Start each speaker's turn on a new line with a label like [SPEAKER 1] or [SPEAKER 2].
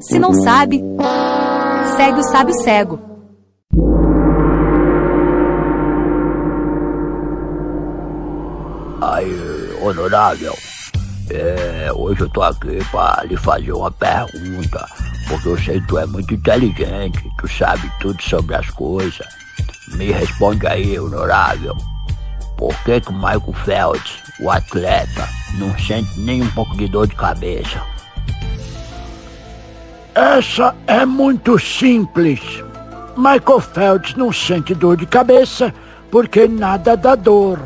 [SPEAKER 1] Se não sabe, segue o sábio cego.
[SPEAKER 2] Aí, honorável, é, hoje eu tô aqui pra lhe fazer uma pergunta, porque eu sei que tu é muito inteligente, tu sabe tudo sobre as coisas. Me responde aí, honorável. Por que que o Michael Phelps, o atleta, não sente nem um pouco de dor de cabeça?
[SPEAKER 3] Essa é muito simples. Michael Phelps não sente dor de cabeça porque nada dá dor.